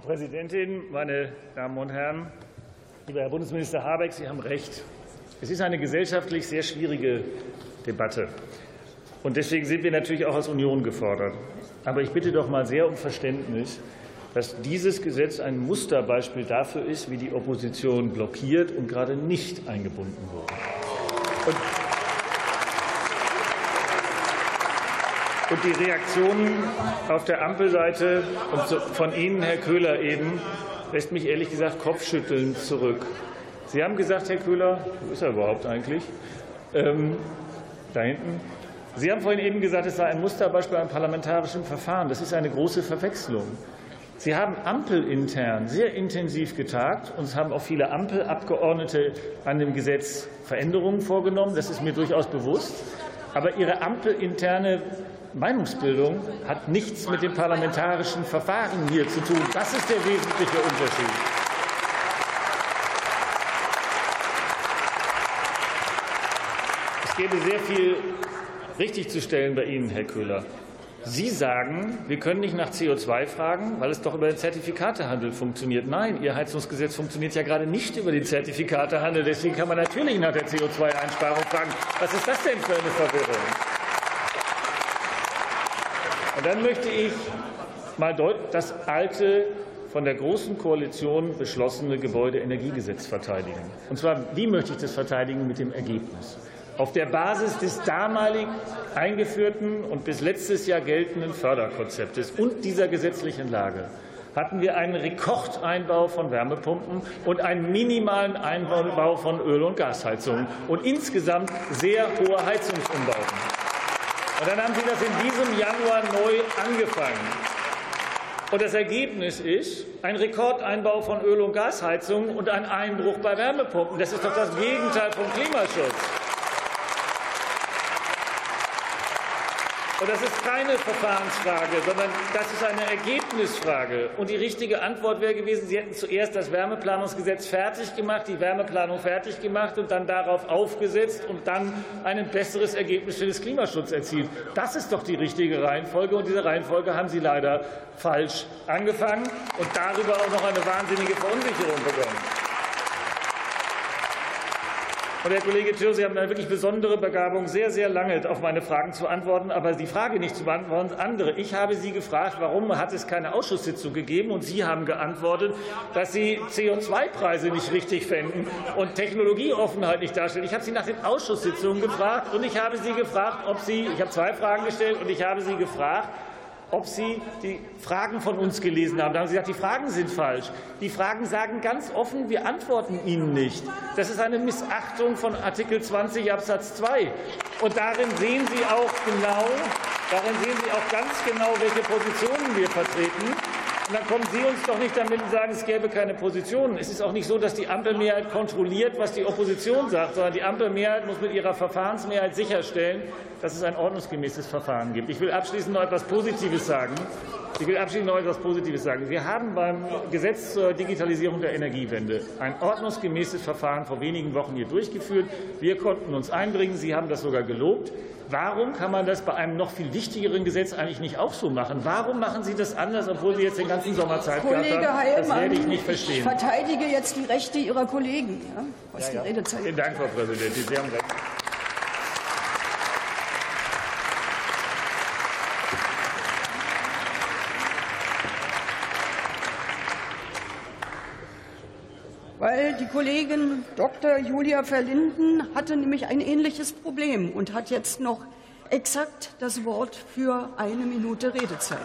Präsidentin, meine Damen und Herren! Lieber Herr Bundesminister Habeck, Sie haben recht. Es ist eine gesellschaftlich sehr schwierige Debatte. Und deswegen sind wir natürlich auch als Union gefordert. Aber ich bitte doch mal sehr um Verständnis, dass dieses Gesetz ein Musterbeispiel dafür ist, wie die Opposition blockiert und gerade nicht eingebunden wurde. Und Und die Reaktionen auf der Ampelseite von Ihnen, Herr Köhler, eben lässt mich ehrlich gesagt kopfschüttelnd zurück. Sie haben gesagt, Herr Köhler, wo ist er überhaupt eigentlich? Ähm, da hinten. Sie haben vorhin eben gesagt, es sei ein Musterbeispiel an parlamentarischem Verfahren. Das ist eine große Verwechslung. Sie haben ampelintern sehr intensiv getagt und es haben auch viele Ampelabgeordnete an dem Gesetz Veränderungen vorgenommen. Das ist mir durchaus bewusst. Aber Ihre ampelinterne Meinungsbildung hat nichts mit dem parlamentarischen Verfahren hier zu tun. Das ist der wesentliche Unterschied. Es gäbe sehr viel richtigzustellen bei Ihnen, Herr Köhler. Sie sagen, wir können nicht nach CO2 fragen, weil es doch über den Zertifikatehandel funktioniert. Nein, Ihr Heizungsgesetz funktioniert ja gerade nicht über den Zertifikatehandel. Deswegen kann man natürlich nach der CO2-Einsparung fragen. Was ist das denn für eine Verwirrung? Und dann möchte ich mal das alte, von der Großen Koalition beschlossene Gebäudeenergiegesetz verteidigen. Und zwar, wie möchte ich das verteidigen? Mit dem Ergebnis. Auf der Basis des damalig eingeführten und bis letztes Jahr geltenden Förderkonzeptes und dieser gesetzlichen Lage hatten wir einen Rekordeinbau von Wärmepumpen und einen minimalen Einbau von Öl- und Gasheizungen und insgesamt sehr hohe Heizungsumbauten. Und dann haben Sie das in diesem Januar neu angefangen. Und das Ergebnis ist ein Rekordeinbau von Öl- und Gasheizungen und ein Einbruch bei Wärmepumpen. Das ist doch das Gegenteil vom Klimaschutz. Und das ist keine Verfahrensfrage, sondern das ist eine Ergebnisfrage. Und die richtige Antwort wäre gewesen, Sie hätten zuerst das Wärmeplanungsgesetz fertig gemacht, die Wärmeplanung fertig gemacht und dann darauf aufgesetzt und dann ein besseres Ergebnis für den Klimaschutz erzielt. Das ist doch die richtige Reihenfolge. Und diese Reihenfolge haben Sie leider falsch angefangen und darüber auch noch eine wahnsinnige Verunsicherung begonnen. Und Herr Kollege Tschirr, Sie haben eine wirklich besondere Begabung, sehr, sehr lange auf meine Fragen zu antworten, aber die Frage nicht zu beantworten, andere. Ich habe Sie gefragt, warum hat es keine Ausschusssitzung gegeben? Und Sie haben geantwortet, dass Sie CO2-Preise nicht richtig fänden und Technologieoffenheit nicht darstellen. Ich habe Sie nach den Ausschusssitzungen gefragt und ich habe Sie gefragt, ob Sie, ich habe zwei Fragen gestellt und ich habe Sie gefragt, ob Sie die Fragen von uns gelesen haben. Da haben Sie gesagt, die Fragen sind falsch. Die Fragen sagen ganz offen, wir antworten Ihnen nicht. Das ist eine Missachtung von Artikel 20 Absatz 2. Und darin sehen Sie auch genau, darin sehen Sie auch ganz genau, welche Positionen wir vertreten. Und dann kommen Sie uns doch nicht damit und sagen, es gäbe keine Positionen. Es ist auch nicht so, dass die Ampelmehrheit kontrolliert, was die Opposition sagt, sondern die Ampelmehrheit muss mit ihrer Verfahrensmehrheit sicherstellen, dass es ein ordnungsgemäßes Verfahren gibt. Ich will abschließend noch etwas Positives sagen. Ich will abschließend noch etwas Positives sagen. Wir haben beim Gesetz zur Digitalisierung der Energiewende ein ordnungsgemäßes Verfahren vor wenigen Wochen hier durchgeführt. Wir konnten uns einbringen. Sie haben das sogar gelobt. Warum kann man das bei einem noch viel wichtigeren Gesetz eigentlich nicht auch so machen? Warum machen Sie das anders, obwohl Sie jetzt den ganzen Sommer Zeit Kollege gehabt haben? Heilmann, das werde ich nicht verstehen. Ich verteidige jetzt die Rechte Ihrer Kollegen, ja, was ja, die Redezeit Vielen Dank, Frau Präsidentin. Sie haben recht. Weil die Kollegin Dr. Julia Verlinden hatte nämlich ein ähnliches Problem und hat jetzt noch exakt das Wort für eine Minute Redezeit.